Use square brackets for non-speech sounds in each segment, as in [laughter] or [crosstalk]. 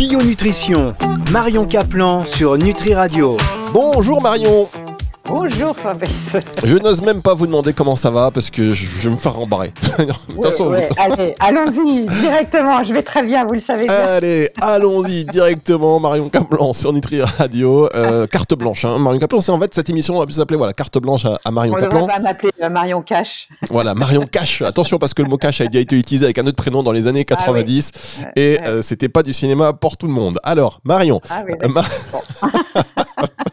Bio Nutrition, Marion Caplan sur Nutri Radio. Bonjour Marion Bonjour Fabrice. Je n'ose même pas vous demander comment ça va parce que je vais me faire rembarrer. [laughs] Ouais, allez, allons-y directement. Je vais très bien, vous le savez bien. Allez, allons-y directement, Marion Caplan sur Nutri Radio. Euh, carte blanche, hein. Marion Caplan, c'est en fait cette émission, on va s'appeler voilà, carte blanche à, à Marion On Caplan. devrait pas m'appeler euh, Marion Cash. Voilà, Marion Cash. Attention parce que le mot cash a déjà été utilisé avec un autre prénom dans les années 90 Ouais, et ouais. euh, c'était pas du cinéma pour tout le monde. Alors, Marion, Ah oui, Euh, Ma- [laughs] [laughs]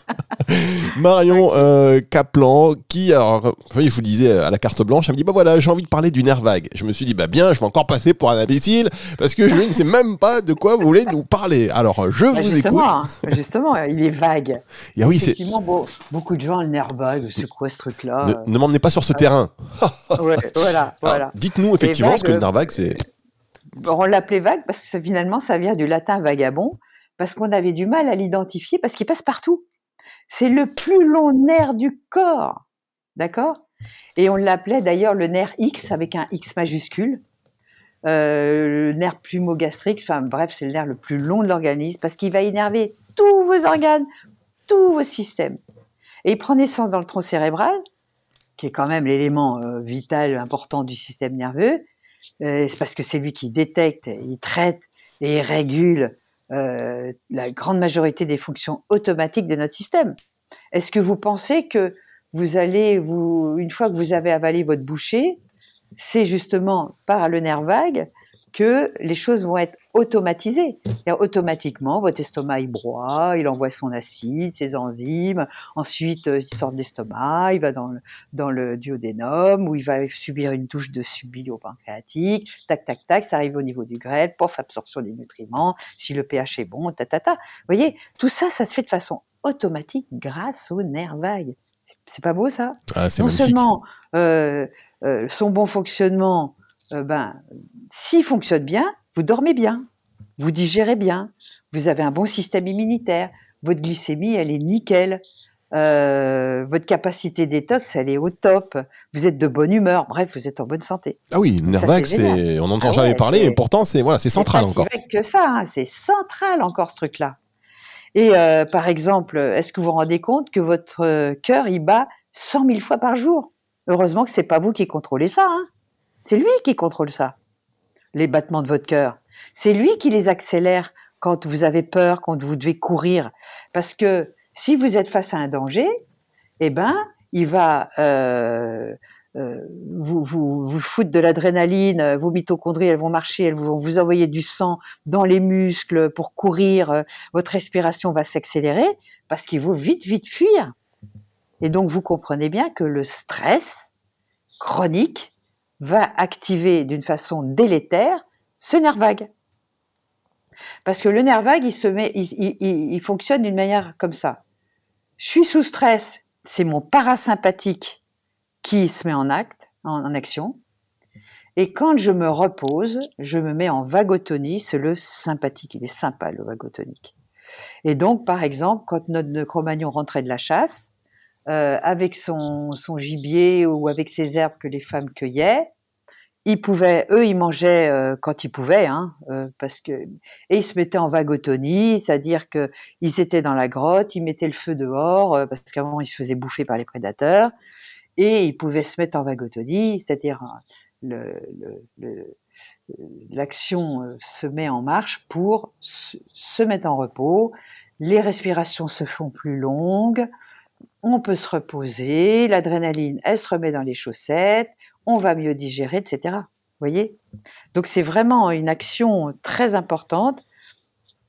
[laughs] Marion euh, Kaplan, qui, alors, je vous disais à la carte blanche, elle me dit, bah voilà, j'ai envie de parler du nerf vague. Je me suis dit, bah bien, je vais encore passer pour un imbécile, parce que je ne sais même pas de quoi vous voulez nous parler. Alors, je Bah, vous écoute. justement, [laughs] hein, justement, il est vague. Et ah oui, c'est, Effectivement, beau- beaucoup de gens, le nerf vague, c'est quoi ce truc-là ne, ne m'emmenez pas sur ce terrain. [laughs] Ouais, Voilà, voilà. Dites-nous effectivement vague, ce que le euh, nerf vague, c'est. On l'appelait vague parce que finalement, ça vient du latin vagabond, parce qu'on avait du mal à l'identifier, parce qu'il passe partout. C'est le plus long nerf du corps. D'accord? Et on l'appelait d'ailleurs le nerf X avec un X majuscule. Euh, le nerf plumogastrique, enfin bref, c'est le nerf le plus long de l'organisme parce qu'il va énerver tous vos organes, tous vos systèmes. Et il prend naissance dans le tronc cérébral, qui est quand même l'élément euh, vital important du système nerveux. Euh, c'est parce que c'est lui qui détecte, il traite et il régule euh, la grande majorité des fonctions automatiques de notre système. Est-ce que vous pensez que vous allez, une fois que vous avez avalé votre bouchée, c'est justement par le nerf vague que les choses vont être C'est-à-dire, automatiquement, votre estomac il broie, il envoie son acide, ses enzymes. Ensuite, euh, il sort de l'estomac, il va dans le, dans le duodénum où il va subir une touche de subilio pancréatique. Tac, tac, tac, ça arrive au niveau du grêle, pof, absorption des nutriments. Si le pH est bon, ta, ta, ta. Vous voyez, tout ça, ça se fait de façon automatique grâce au nerf vague. C'est- pas beau ça? Ah, non magnifique. seulement euh, euh, son bon fonctionnement, euh, ben, s'il fonctionne bien, vous dormez bien, vous digérez bien, vous avez un bon système immunitaire, votre glycémie, elle est nickel, euh, votre capacité détox, elle est au top, vous êtes de bonne humeur, bref, vous êtes en bonne santé. Ah oui, vague, c'est c'est, on n'entend Ah jamais ouais, parler, c'est- et pourtant, c'est, voilà, c'est central pas encore. Vague que ça, hein, c'est central encore ce truc-là. Et euh, par exemple, est-ce que vous vous rendez compte que votre euh, cœur, il bat 100 000 fois par jour? Heureusement que c'est pas vous qui contrôlez ça, hein. c'est lui qui contrôle ça, les battements de votre cœur. C'est lui qui les accélère quand vous avez peur, quand vous devez courir. Parce que si vous êtes face à un danger, eh ben, il va euh, euh, vous, vous, vous foutre de l'adrénaline, euh, vos mitochondries, elles vont marcher, elles vont vous envoyer du sang dans les muscles pour courir, votre respiration va s'accélérer parce qu'il faut vite, vite fuir. Et donc, vous comprenez bien que le stress chronique va activer d'une façon délétère ce nerf vague. Parce que le nerf vague, il, se met, il, il- fonctionne d'une manière comme ça. Je suis sous stress, c'est mon parasympathique qui se met en acte, en, en action. Et quand je me repose, je me mets en vagotonie, c'est le sympathique. Il est sympa, le vagotonique. Et donc, par exemple, quand notre Cro-Magnon rentrait de la chasse, euh, avec son, gibier ou avec ses herbes que les femmes cueillaient, ils pouvaient, eux, ils mangeaient euh, quand ils pouvaient, hein, euh, parce que et ils se mettaient en vagotonie, c'est-à-dire que ils étaient dans la grotte, ils mettaient le feu dehors, parce qu'avant ils se faisaient bouffer par les prédateurs, et ils pouvaient se mettre en vagotonie, c'est-à-dire le- l'action se met en marche pour se mettre en repos, les respirations se font plus longues, on peut se reposer, l'adrénaline, elle se remet dans les chaussettes, on va mieux digérer, etc. Vous voyez? Donc c'est vraiment une action très importante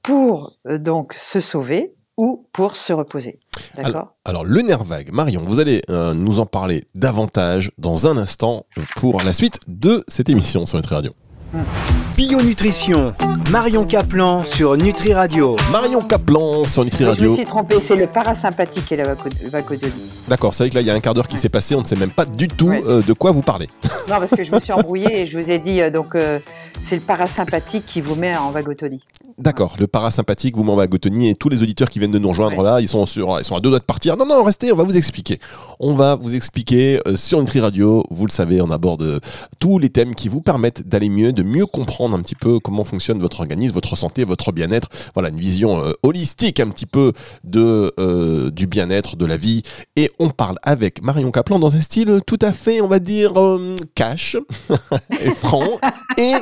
pour euh, donc se sauver ou pour se reposer. D'accord? Alors, le nerf vague, Marion, vous allez euh, nous en parler davantage dans un instant pour la suite de cette émission sur Nutri Radio. Bio Nutrition, Marion Caplan sur Nutri Radio. Marion Kaplan sur Nutri Mais Je me Radio. suis trompée, c'est le parasympathique et la vagotonie. D'accord, c'est vrai que là, il y a un quart d'heure qui s'est passé, on ne sait même pas du tout Ouais. euh, de quoi vous parlez. [laughs] Non, parce que je me suis embrouillée et je vous ai dit, euh, donc, euh, c'est le parasympathique qui vous met en vagotonie. D'accord, le parasympathique, vous m'en à Gotoni et tous les auditeurs qui viennent de nous rejoindre Ouais. là, ils sont sur, ils sont à deux doigts de partir. Non, non, restez, on va vous expliquer. On va vous expliquer euh, sur Nutri Radio. Vous le savez, on aborde euh, tous les thèmes qui vous permettent d'aller mieux, de mieux comprendre un petit peu comment fonctionne votre organisme, votre santé, votre bien-être. Voilà, une vision euh, holistique un petit peu de euh, du bien-être, de la vie. Et on parle avec Marion Caplan dans un style tout à fait, on va dire, euh, cash [laughs] et franc et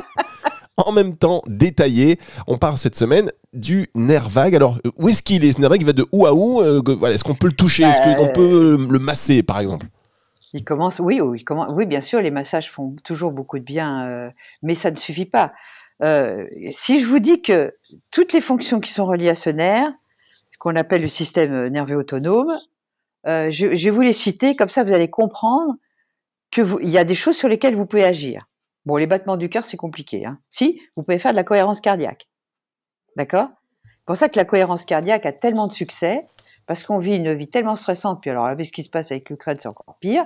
en même temps détaillé. On parle cette semaine du nerf vague. Alors, euh, où est-ce qu'il est ce nerf vague Il va de où à où Euh, Est-ce qu'on peut le toucher? Est-ce Bah, qu'on peut euh, le masser, par exemple? Il commence, oui, oui, il commence- oui, bien sûr, les massages font toujours beaucoup de bien, euh, mais ça ne suffit pas. Euh, si je vous dis que toutes les fonctions qui sont reliées à ce nerf, ce qu'on appelle le système nerveux autonome, euh, je, je vais vous les citer, comme ça vous allez comprendre que vous, il y a des choses sur lesquelles vous pouvez agir. Bon, les battements du cœur, c'est compliqué. Hein. Si, vous pouvez faire de la cohérence cardiaque. D'accord? C'est pour ça que la cohérence cardiaque a tellement de succès, parce qu'on vit une vie tellement stressante, puis alors avec ce qui se passe avec l'Ukraine, c'est encore pire.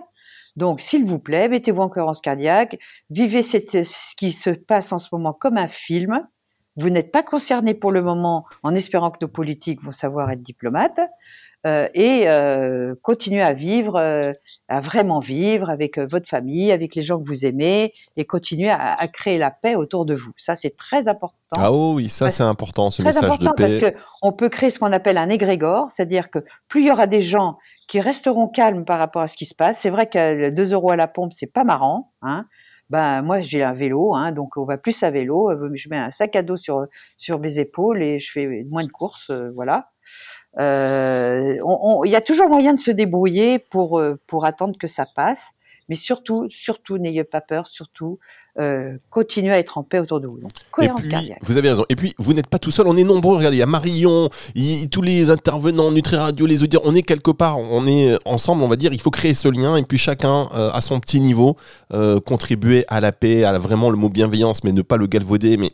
Donc, s'il vous plaît, mettez-vous en cohérence cardiaque, vivez ce qui se passe en ce moment comme un film. Vous n'êtes pas concerné pour le moment, en espérant que nos politiques vont savoir être diplomates, et euh, continuez à vivre, euh, à vraiment vivre avec euh, votre famille, avec les gens que vous aimez, et continuez à, à créer la paix autour de vous. Ça, c'est très important Ah oh oui, ça c'est important, ce message important de paix. parce que on peut créer ce qu'on appelle un égrégore, c'est-à-dire que plus il y aura des gens qui resteront calmes par rapport à ce qui se passe, c'est vrai que 2 euros à la pompe, c'est pas marrant, hein. Ben moi j'ai un vélo, hein, donc on va plus à vélo. euh, Je mets un sac à dos sur sur mes épaules et je fais moins de courses, euh, voilà. Euh, Il y a toujours moyen de se débrouiller pour euh, pour attendre que ça passe, mais surtout surtout n'ayez pas peur, surtout euh, continuez à être en paix autour de vous. Donc cohérence puis, cardiaque. vous avez raison. Et puis, vous n'êtes pas tout seul, on est nombreux. Regardez, il y a Marion, tous les intervenants, Nutri Radio, les auditeurs, on est quelque part, on est ensemble, on va dire, il faut créer ce lien et puis chacun, euh, à son petit niveau, euh, contribuer à la paix, à la- vraiment le mot bienveillance, mais ne pas le galvauder, mais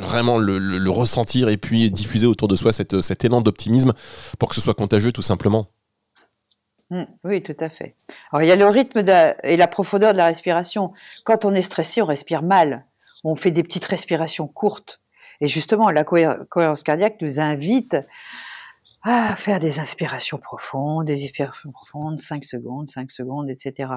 vraiment le, ressentir et puis diffuser autour de soi cette, cet élan d'optimisme pour que ce soit contagieux tout simplement. Mm, Oui, tout à fait. Alors, il y a le rythme et la profondeur de la respiration. Quand on est stressé, on respire mal. On fait des petites respirations courtes. Et justement, la cohé- cohérence cardiaque nous invite à faire des inspirations profondes, des expirations profondes, 5 secondes, 5 secondes, etc.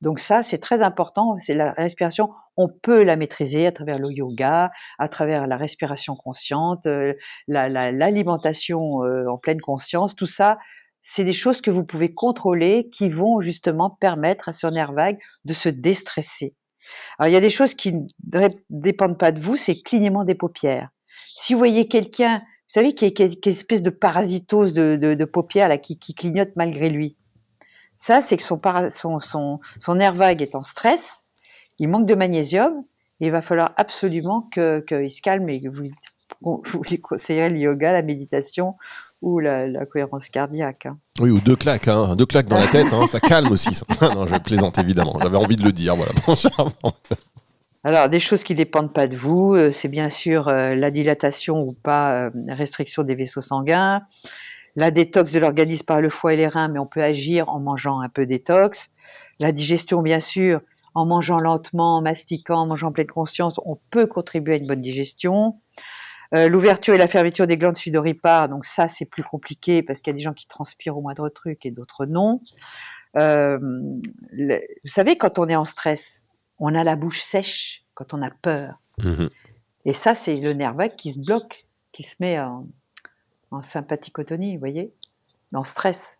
Donc ça, c'est très important. C'est la respiration. On peut la maîtriser à travers le yoga, à travers la respiration consciente, euh, la- la- l'alimentation euh, en pleine conscience. Tout ça, c'est des choses que vous pouvez contrôler qui vont justement permettre à ce nerf vague de se déstresser. Alors, il y a des choses qui ne dé- dépendent pas de vous, c'est clignement des paupières. Si vous voyez quelqu'un, savez, qui est, qui une espèce de parasitose de, de- paupières là, qui, clignote malgré lui, ça, c'est que son, nerf vague est en stress, il manque de magnésium, et il va falloir absolument qu'il se calme et que vous, vous lui conseillerez le yoga, la méditation ou la, cohérence cardiaque. hein. Oui, ou deux claques, hein, deux claques dans la tête, hein, ça calme aussi. [laughs] non, je plaisante évidemment, j'avais envie de le dire. Voilà. [laughs] Alors, des choses qui dépendent pas de vous, euh, c'est bien sûr euh, la dilatation ou pas, euh, restriction des vaisseaux sanguins, la détox de l'organisme par le foie et les reins, mais on peut agir en mangeant un peu détox, la digestion, bien sûr, en mangeant lentement, en mastiquant, en mangeant en pleine conscience, on peut contribuer à une bonne digestion. L'ouverture et la fermeture des glandes sudoripares, donc ça c'est plus compliqué parce qu'il y a des gens qui transpirent au moindre truc et d'autres non. Vous savez, quand on est en stress, on a la bouche sèche quand on a peur. Mhm. Et ça, c'est le nerf vague qui se bloque, qui se met en, en sympathicotonie, vous voyez, en stress.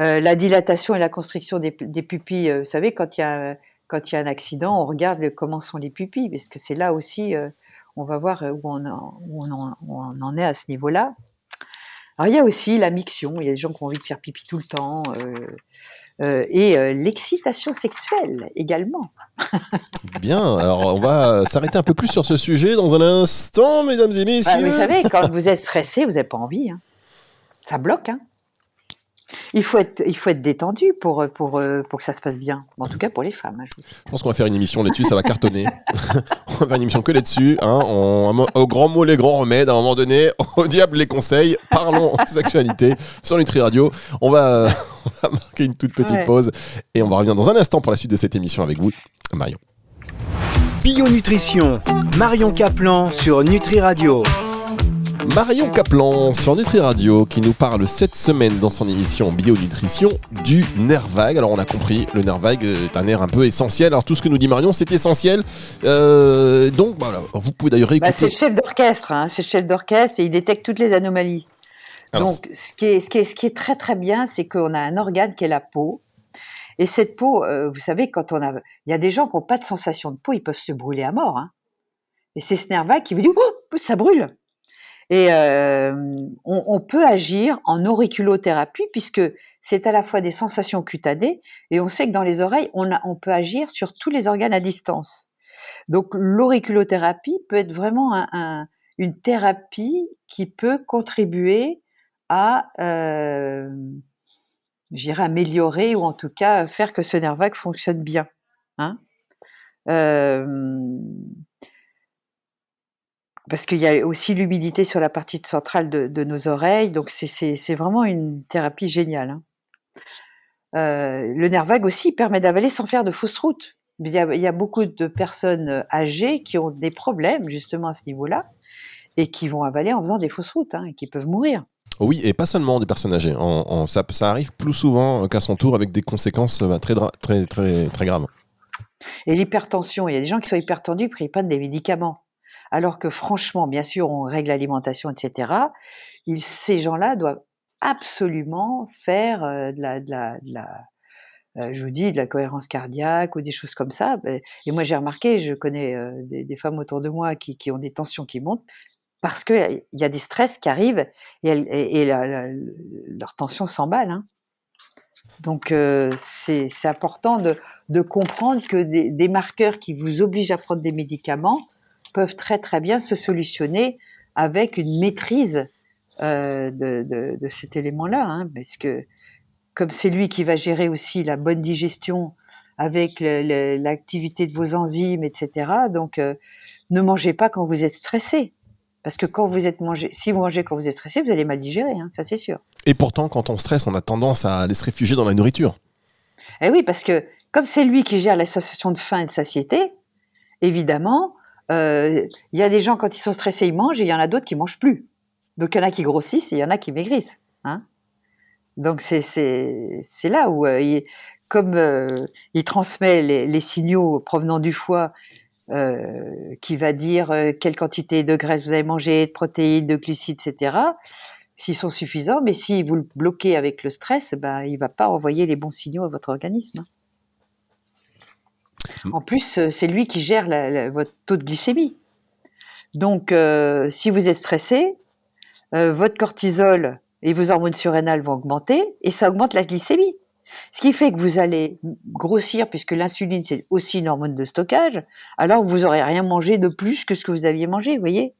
Euh, la dilatation et la constriction des, des pupilles, euh, vous savez, quand il y a quand il y a un accident, on regarde comment sont les pupilles, parce que c'est là aussi, euh, on va voir où on, en, où on en- où on en est à ce niveau-là. Alors il y a aussi la miction, il y a des gens qui ont envie de faire pipi tout le temps, euh, et euh, l'excitation sexuelle également. Bien, alors on va s'arrêter un peu plus sur ce sujet dans un instant, mesdames et Ah, messieurs. vous savez, quand vous êtes stressé, vous n'avez pas envie. hein. Ça bloque. Hein. Il, faut être, il faut être détendu pour, pour, euh, pour que ça se passe bien. En tout cas pour les femmes. hein, je vous dis. Je pense qu'on va faire une émission là-dessus, ça va cartonner. [laughs] on va faire une émission que là-dessus. Hein. On- au grand mot, les grands remèdes. À un moment donné, [laughs] au diable les conseils. Parlons [laughs] sexualité sur Nutri Radio. On va, on va marquer une toute petite Ouais. pause et on va revenir dans un instant pour la suite de cette émission avec vous, Marion. Bio Nutrition, Marion Caplan sur Nutri Radio. Marion Caplan sur Nutri Radio qui nous parle cette semaine dans son émission Bionutrition du nerf vague. Alors on a compris, le nerf vague est un nerf un peu essentiel. Alors tout ce que nous dit Marion, c'est essentiel. Euh, donc voilà, vous pouvez d'ailleurs écouter. Bah, c'est le chef d'orchestre, hein, c'est le chef d'orchestre et il détecte toutes les anomalies. Alors, Donc ce qui, est, ce, qui est, ce qui est très très bien, c'est qu'on a un organe qui est la peau. Et cette peau, euh, vous savez, quand on a, il y a des gens qui n'ont pas de sensation de peau, ils peuvent se brûler à mort. Hein. Et c'est ce nerf vague qui vous dit, oh, ça brûle. Et on, peut agir en auriculothérapie puisque c'est à la fois des sensations cutanées et on sait que dans les oreilles, on, peut agir sur tous les organes à distance. Donc l'auriculothérapie peut être vraiment un, un, une thérapie qui peut contribuer à, améliorer ou en tout cas faire que ce nerf vague fonctionne bien. Hein parce qu'il y a aussi l'humidité sur la partie centrale de, de nos oreilles, donc c'est vraiment une thérapie géniale. Hein. Euh, le nerf vague aussi permet d'avaler sans faire de fausses routes. Il y, a, il y, a, beaucoup de personnes âgées qui ont des problèmes justement à ce niveau-là et qui vont avaler en faisant des fausses routes hein, et qui peuvent mourir. Oui, et pas seulement des personnes âgées. En, en, ça, ça, arrive plus souvent qu'à son tour avec des conséquences euh, très, très, très, très graves. Et l'hypertension, il y a des gens qui sont hypertendus, qui prennent des médicaments. Alors que franchement, bien sûr, on règle l'alimentation, etc. Ces gens-là doivent absolument faire euh, de la, euh, je vous dis, de la cohérence cardiaque ou des choses comme ça. Et moi, j'ai remarqué, je connais euh, des, femmes autour de moi qui, ont des tensions qui montent parce qu'il y a des stress qui arrivent et, leur tension s'emballe. Hein. Donc, c'est important de, comprendre que des, marqueurs qui vous obligent à prendre des médicaments peuvent très très bien se solutionner avec une maîtrise euh, de, de, de, cet élément-là, hein, parce que comme c'est lui qui va gérer aussi la bonne digestion avec l'activité de vos enzymes, etc. Donc, euh, ne mangez pas quand vous êtes stressé. Parce que quand vous êtes mangé, si vous mangez quand vous êtes stressé, vous allez mal digérer, hein, ça c'est sûr. Et pourtant, quand on stresse, on a tendance à aller se réfugier dans la nourriture. Eh oui, parce que comme c'est lui qui gère la sensation de faim et de satiété, évidemment, il y a des gens quand ils sont stressés, ils mangent, et il y en a d'autres qui mangent plus. Donc il y en a qui grossissent et il y en a qui maigrissent. Hein donc c'est là où euh, comme euh, il transmet les, signaux provenant du foie euh, qui va dire euh, quelle quantité de graisse vous avez mangé, de protéines, de glucides, etc. S'ils sont suffisants, mais si vous le bloquez avec le stress, ben il va pas envoyer les bons signaux à votre organisme. En plus, euh, c'est lui qui gère votre taux de glycémie. Donc, euh, si vous êtes stressé, euh, votre cortisol et vos hormones surrénales vont augmenter et ça augmente la glycémie. Ce qui fait que vous allez grossir puisque l'insuline c'est aussi une hormone de stockage, alors vous aurez rien mangé de plus que ce que vous aviez mangé, vous voyez?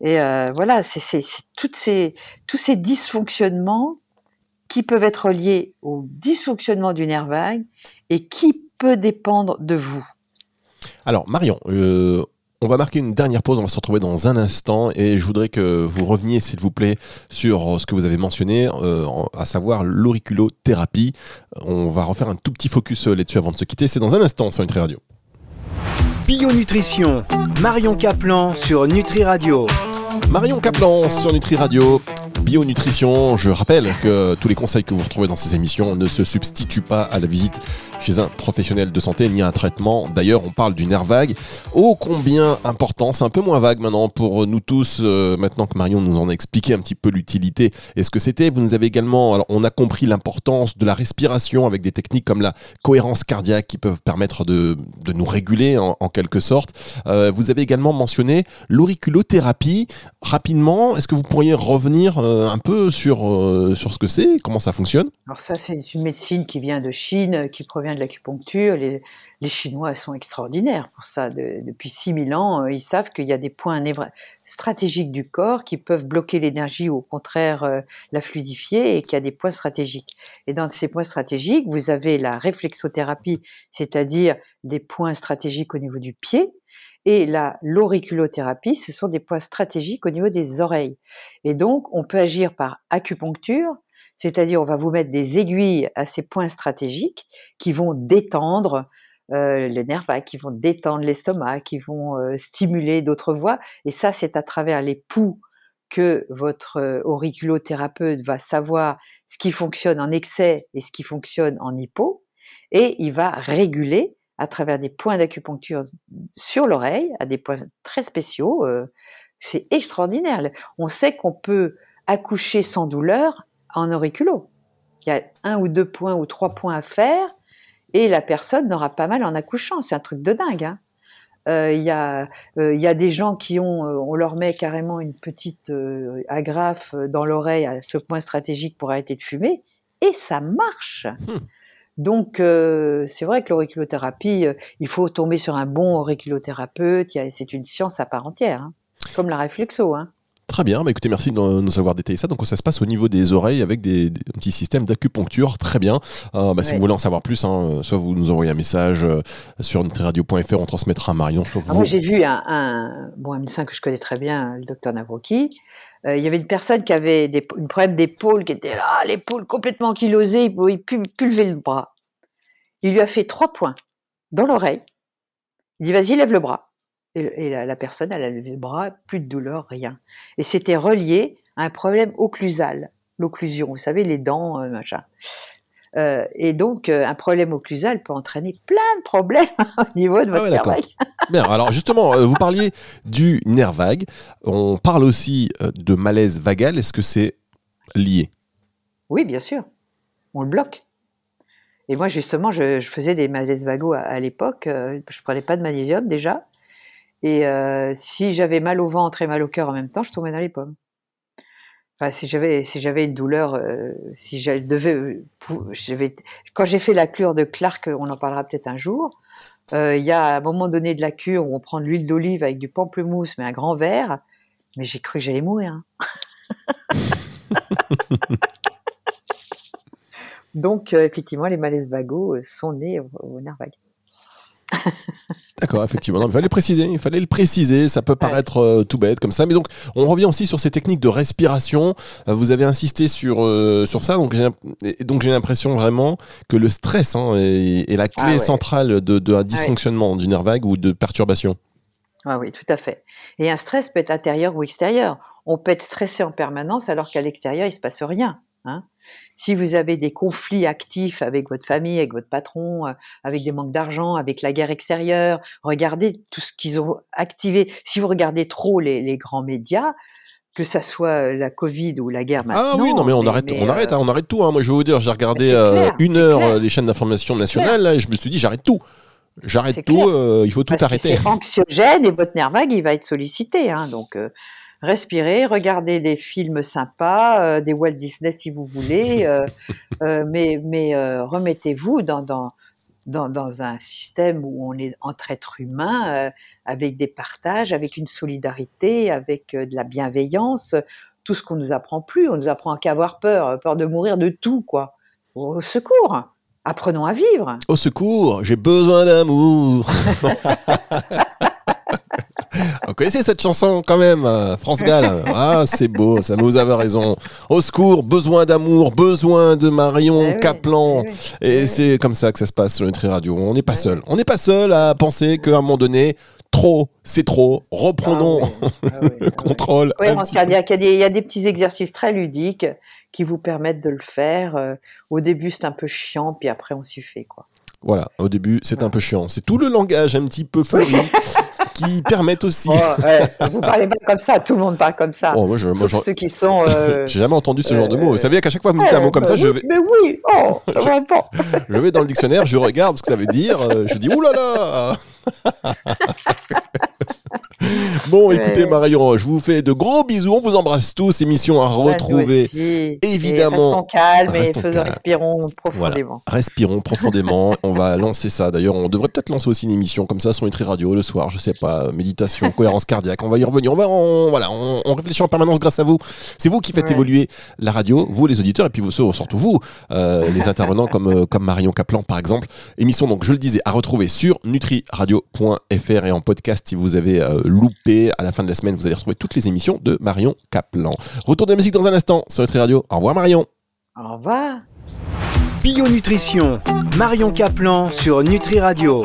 Et voilà, c'est ces tous ces dysfonctionnements qui peuvent être liés au dysfonctionnement du nerf vague et qui peut dépendre de vous. Alors Marion, euh, on va marquer une dernière pause, on va se retrouver dans un instant et je voudrais que vous reveniez s'il vous plaît sur ce que vous avez mentionné, euh, à savoir l'auriculothérapie. On va refaire un tout petit focus là-dessus avant de se quitter, c'est dans un instant sur Nutri Radio. Bionutrition, Marion Caplan sur Nutri Radio. Marion Caplan sur Nutri Radio. Bionutrition, je rappelle que tous les conseils que vous retrouvez dans ces émissions ne se substituent pas à la visite chez un professionnel de santé ni à un traitement. D'ailleurs, on parle du nerf vague. Ô combien important, c'est un peu moins vague maintenant pour nous tous, euh, maintenant que Marion nous en a expliqué un petit peu l'utilité et ce que c'était. Vous nous avez également, alors on a compris l'importance de la respiration avec des techniques comme la cohérence cardiaque qui peuvent permettre de, nous réguler en, en quelque sorte. Euh, vous avez également mentionné l'auriculothérapie. Rapidement, est-ce que vous pourriez revenir euh, un peu sur, euh, sur ce que c'est, comment ça fonctionne Alors ça, c'est une médecine qui vient de Chine, qui provient de l'acupuncture. Les, les, Chinois sont extraordinaires pour ça. De, depuis 6000 ans, euh, ils savent qu'il y a des points stratégiques du corps qui peuvent bloquer l'énergie ou au contraire euh, la fluidifier et qu'il y a des points stratégiques. Et dans ces points stratégiques, vous avez la réflexothérapie, c'est-à-dire des points stratégiques au niveau du pied, et la l'auriculothérapie, ce sont des points stratégiques au niveau des oreilles. Et donc, on peut agir par acupuncture, c'est-à-dire on va vous mettre des aiguilles à ces points stratégiques qui vont détendre euh, les nerfs qui vont détendre l'estomac, qui vont euh, stimuler d'autres voies. Et ça, c'est à travers les poux que votre euh, auriculothérapeute va savoir ce qui fonctionne en excès et ce qui fonctionne en hypo, et il va réguler à travers des points d'acupuncture sur l'oreille, à des points très spéciaux. Euh, c'est extraordinaire. On sait qu'on peut accoucher sans douleur en auriculo. Il y a un ou deux points ou trois points à faire et la personne n'aura pas mal en accouchant. C'est un truc de dingue. Hein. Euh, il y, a, euh, des gens qui ont, euh, on leur met carrément une petite agrafe dans l'oreille à ce point stratégique pour arrêter de fumer, et ça marche. Donc c'est vrai que l'auriculothérapie, il faut tomber sur un bon auriculothérapeute. C'est une science à part entière, hein. comme la réflexo. Hein. Très bien, bah écoutez, merci de nous avoir détaillé ça. Donc ça se passe au niveau des oreilles avec des, petits systèmes d'acupuncture. Très bien. Euh, bah, si vous voulez en savoir plus, hein, soit vous nous envoyez un message euh, sur nutriradio.fr, on transmettra à Marion. Soit ah, moi j'ai vu un, bon, un médecin que je connais très bien, le docteur Navroki. Euh, il y avait une personne qui avait une problème d'épaule, qui était là, l'épaule complètement kilosée, il pouvait plus, plus lever le bras. Il lui a fait trois points dans l'oreille. Il dit vas-y, lève le bras. Et, la, personne, elle a levé le bras, plus de douleur, rien. Et c'était relié à un problème occlusal, l'occlusion, vous savez, les dents, euh, machin. Euh, et donc, euh, un problème occlusal peut entraîner plein de problèmes [laughs] au niveau de ah votre nerf vague. [laughs] Bien, alors justement, vous parliez du nerf vague. On parle aussi de malaise vagal. Est-ce que c'est lié? Oui, bien sûr. On le bloque. Et moi, justement, je, faisais des malaises vagaux à, à l'époque. je prenais pas de magnésium déjà. Et euh, si j'avais mal au ventre et mal au cœur en même temps, je tombais dans les pommes. Si j'avais si j'avais une douleur, euh, si je devais, quand j'ai fait la cure de Clark, on en parlera peut-être un jour. Euh, il y a un moment donné de la cure où on prend de l'huile d'olive avec du pamplemousse, mais un grand verre. Mais j'ai cru que j'allais mourir. [laughs] Donc, effectivement, les malaises vagos sont nés au, au nerf. [laughs] D'accord, effectivement. il fallait préciser, il fallait le préciser. Ça peut paraître euh, tout bête comme ça, mais donc on revient aussi sur ces techniques de respiration. Euh, vous avez insisté sur euh, sur ça, donc j'ai donc j'ai l'impression vraiment que le stress hein, est, la clé ah centrale de, de un dysfonctionnement du nerf vague ou de perturbation. Ah oui, tout à fait. Et un stress peut être intérieur ou extérieur. On peut être stressé en permanence alors qu'à l'extérieur il se passe rien. Hein si vous avez des conflits actifs avec votre famille, avec votre patron, euh, avec des manques d'argent, avec la guerre extérieure, regardez tout ce qu'ils ont activé. Si vous regardez trop les, grands médias, que ça soit la Covid ou la guerre maintenant. Ah oui, non mais on arrête, on arrête, hein, on arrête tout. Hein. Moi je vais vous dire, j'ai regardé euh, une heure euh, les chaînes d'information nationales et je me suis dit j'arrête tout. J'arrête tout, il faut tout arrêter. C'est anxiogène et votre nerf vague il va être sollicité. Hein, donc respirez, regardez des films sympas, euh, des Walt Disney si vous voulez, [laughs] euh, euh, mais, mais remettez-vous dans, dans, dans, dans, un système où on est entre êtres humains, avec des partages, avec une solidarité, avec de la bienveillance, tout ce qu'on nous apprend plus. On nous apprend qu'à avoir peur, peur de mourir de tout, quoi. Au secours Apprenons à vivre. Au secours, j'ai besoin d'amour. [laughs] Vous connaissez cette chanson quand même, euh, France Gall [laughs] Ah, c'est beau, ça vous avez raison. Au secours, besoin d'amour, besoin de Marion Caplan. Et c'est comme ça que ça se passe sur Nutri Radio. On n'est pas seul. On n'est pas seul à penser qu'à un moment donné, trop, c'est trop. Reprenons ah ah [laughs] le contrôle. Oui, il y, a des petits exercices très ludiques qui vous permettent de le faire. Euh, au début, c'est un peu chiant, puis après, on s'y fait, quoi. Voilà, au début, c'est un peu chiant. C'est tout le langage un petit peu [laughs] fleuri qui permettent aussi. Oh, ouais. Vous parlez pas comme ça, tout le monde parle comme ça. Oh, moi, je, moi, ceux qui sont. Euh, [laughs] J'ai jamais entendu ce genre de mots. Vous savez qu'à chaque fois que vous dites un mot comme ça, je vais. Mais oui, oh, [laughs] je... je vais dans le dictionnaire, je regarde ce que ça veut dire, euh, je dis oulala [laughs] [laughs] Bon, écoutez, Marion, je vous fais de gros bisous. On vous embrasse tous. Émission à retrouver. Évidemment. restons calmes et respirons profondément. Respirons profondément. [laughs] on va lancer ça. D'ailleurs, on devrait peut-être lancer aussi une émission comme ça sur Nutri Radio le soir. Je sais pas. Méditation, [laughs] cohérence cardiaque. On va y revenir. On va, voilà, on, réfléchit en permanence grâce à vous. C'est vous qui faites évoluer la radio, vous les auditeurs, et puis vous surtout vous, euh, les intervenants comme, euh, comme Marion Caplan par exemple. Émission donc, je le disais, à retrouver sur nutriradio.fr et en podcast si vous avez euh, loupé, à la fin de la semaine, vous allez retrouver toutes les émissions de Marion Kaplan. Retour de la musique dans un instant sur Nutri Radio. Au revoir Marion. Au revoir. Bio Nutrition, Marion Kaplan sur Nutri Radio.